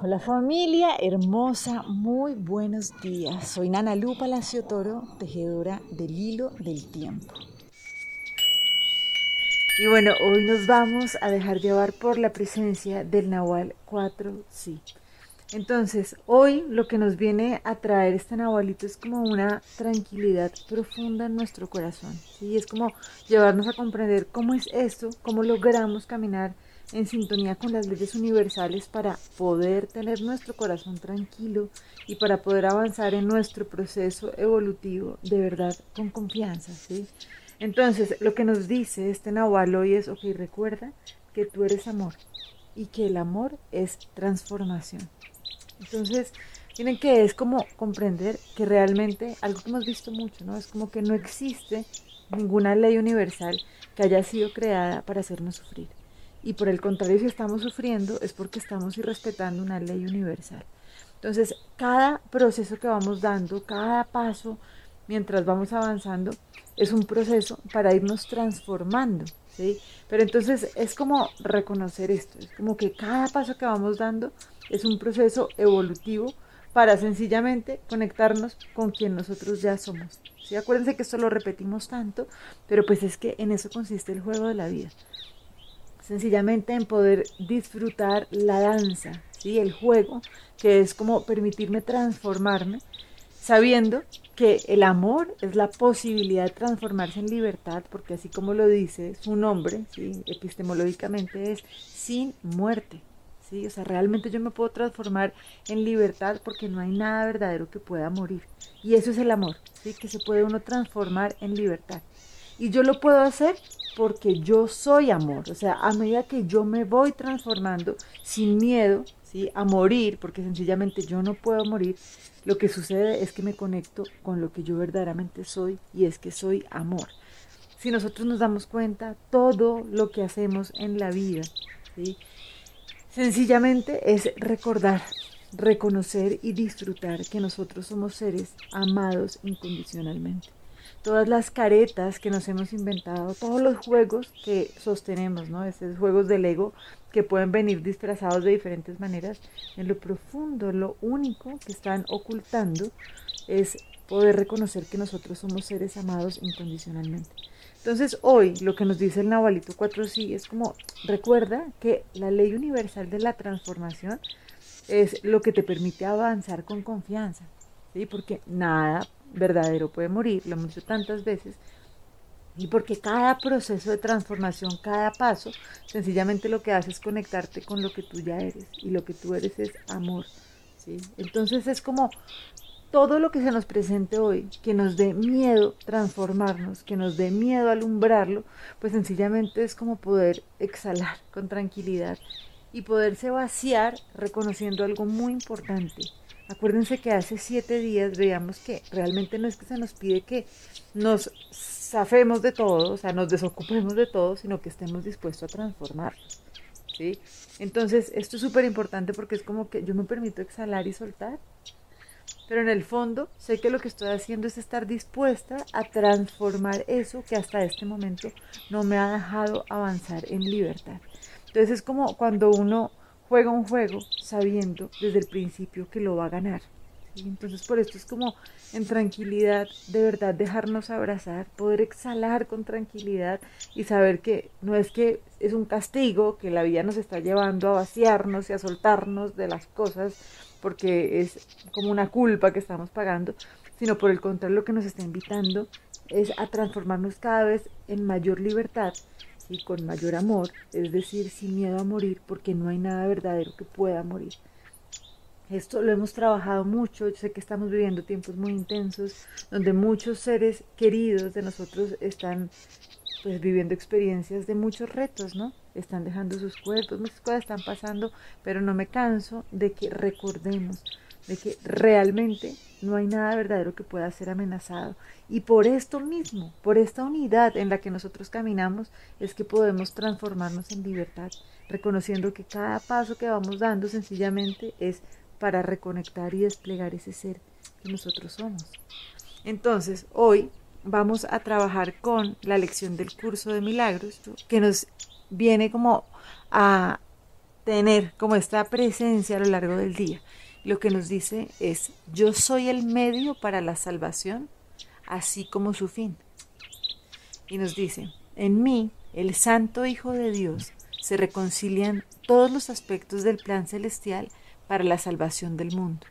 Hola familia hermosa, muy buenos días. Soy Nana Lu Palacio Toro, tejedora del hilo del tiempo. Y bueno, hoy nos vamos a dejar llevar por la presencia del Nahual 4 Sí. Entonces, hoy lo que nos viene a traer este Nahualito es como una tranquilidad profunda en nuestro corazón. ¿sí? Es como llevarnos a comprender cómo es esto, cómo logramos caminar en sintonía con las leyes universales para poder tener nuestro corazón tranquilo y para poder avanzar en nuestro proceso evolutivo de verdad con confianza. ¿sí? Entonces, lo que nos dice este Nahual hoy es, ok, recuerda que tú eres amor y que el amor es transformación. Entonces, tienen que es como comprender que realmente, algo que hemos visto mucho, ¿no? Es como que no existe ninguna ley universal que haya sido creada para hacernos sufrir. Y por el contrario, si estamos sufriendo es porque estamos irrespetando una ley universal. Entonces, cada proceso que vamos dando, cada paso, mientras vamos avanzando, es un proceso para irnos transformando, ¿sí? Pero entonces es como reconocer esto, es como que cada paso que vamos dando es un proceso evolutivo para sencillamente conectarnos con quien nosotros ya somos. ¿sí? Acuérdense que esto lo repetimos tanto, pero pues es que en eso consiste el juego de la vida sencillamente en poder disfrutar la danza, ¿sí? el juego, que es como permitirme transformarme, sabiendo que el amor es la posibilidad de transformarse en libertad, porque así como lo dice su nombre, ¿sí? epistemológicamente es sin muerte. ¿sí? O sea, realmente yo me puedo transformar en libertad porque no hay nada verdadero que pueda morir. Y eso es el amor, ¿sí? que se puede uno transformar en libertad. Y yo lo puedo hacer porque yo soy amor. O sea, a medida que yo me voy transformando sin miedo ¿sí? a morir, porque sencillamente yo no puedo morir, lo que sucede es que me conecto con lo que yo verdaderamente soy y es que soy amor. Si nosotros nos damos cuenta, todo lo que hacemos en la vida, ¿sí? sencillamente es recordar, reconocer y disfrutar que nosotros somos seres amados incondicionalmente todas las caretas que nos hemos inventado, todos los juegos que sostenemos, ¿no? Esos juegos del ego que pueden venir disfrazados de diferentes maneras, en lo profundo, lo único que están ocultando es poder reconocer que nosotros somos seres amados incondicionalmente. Entonces hoy lo que nos dice el Nahualito 4 sí es como recuerda que la ley universal de la transformación es lo que te permite avanzar con confianza, ¿sí? porque nada verdadero puede morir, lo hemos dicho tantas veces, y porque cada proceso de transformación, cada paso, sencillamente lo que hace es conectarte con lo que tú ya eres, y lo que tú eres es amor. ¿sí? Entonces es como todo lo que se nos presente hoy, que nos dé miedo transformarnos, que nos dé miedo alumbrarlo, pues sencillamente es como poder exhalar con tranquilidad y poderse vaciar reconociendo algo muy importante, Acuérdense que hace siete días veíamos que realmente no es que se nos pide que nos zafemos de todo, o sea, nos desocupemos de todo, sino que estemos dispuestos a transformarnos. ¿sí? Entonces, esto es súper importante porque es como que yo me permito exhalar y soltar, pero en el fondo sé que lo que estoy haciendo es estar dispuesta a transformar eso que hasta este momento no me ha dejado avanzar en libertad. Entonces es como cuando uno juega un juego sabiendo desde el principio que lo va a ganar. Entonces por esto es como en tranquilidad, de verdad dejarnos abrazar, poder exhalar con tranquilidad y saber que no es que es un castigo, que la vida nos está llevando a vaciarnos y a soltarnos de las cosas porque es como una culpa que estamos pagando, sino por el contrario lo que nos está invitando es a transformarnos cada vez en mayor libertad y con mayor amor, es decir, sin miedo a morir, porque no hay nada verdadero que pueda morir. Esto lo hemos trabajado mucho, yo sé que estamos viviendo tiempos muy intensos, donde muchos seres queridos de nosotros están pues viviendo experiencias de muchos retos, ¿no? Están dejando sus cuerpos, muchas cosas están pasando, pero no me canso de que recordemos de que realmente no hay nada verdadero que pueda ser amenazado. Y por esto mismo, por esta unidad en la que nosotros caminamos, es que podemos transformarnos en libertad, reconociendo que cada paso que vamos dando sencillamente es para reconectar y desplegar ese ser que nosotros somos. Entonces, hoy vamos a trabajar con la lección del curso de milagros, que nos viene como a tener como esta presencia a lo largo del día. Lo que nos dice es, yo soy el medio para la salvación, así como su fin. Y nos dice, en mí, el Santo Hijo de Dios, se reconcilian todos los aspectos del plan celestial para la salvación del mundo.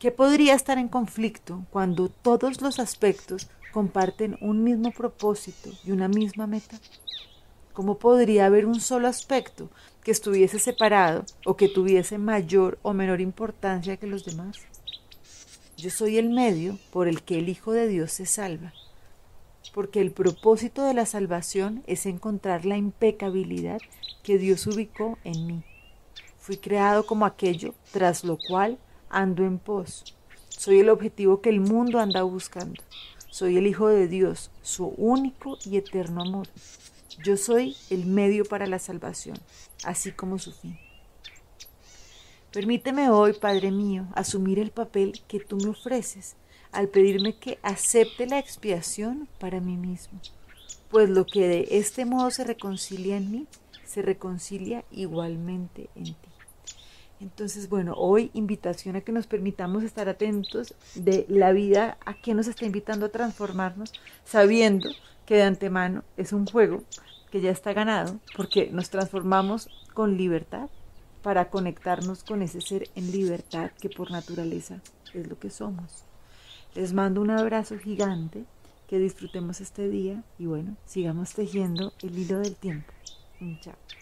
¿Qué podría estar en conflicto cuando todos los aspectos comparten un mismo propósito y una misma meta? ¿Cómo podría haber un solo aspecto que estuviese separado o que tuviese mayor o menor importancia que los demás? Yo soy el medio por el que el Hijo de Dios se salva, porque el propósito de la salvación es encontrar la impecabilidad que Dios ubicó en mí. Fui creado como aquello tras lo cual ando en pos. Soy el objetivo que el mundo anda buscando. Soy el Hijo de Dios, su único y eterno amor. Yo soy el medio para la salvación, así como su fin. Permíteme hoy, Padre mío, asumir el papel que tú me ofreces al pedirme que acepte la expiación para mí mismo, pues lo que de este modo se reconcilia en mí, se reconcilia igualmente en ti. Entonces, bueno, hoy invitación a que nos permitamos estar atentos de la vida a que nos está invitando a transformarnos, sabiendo que de antemano es un juego que ya está ganado, porque nos transformamos con libertad para conectarnos con ese ser en libertad que por naturaleza es lo que somos. Les mando un abrazo gigante, que disfrutemos este día y bueno, sigamos tejiendo el hilo del tiempo. Chao.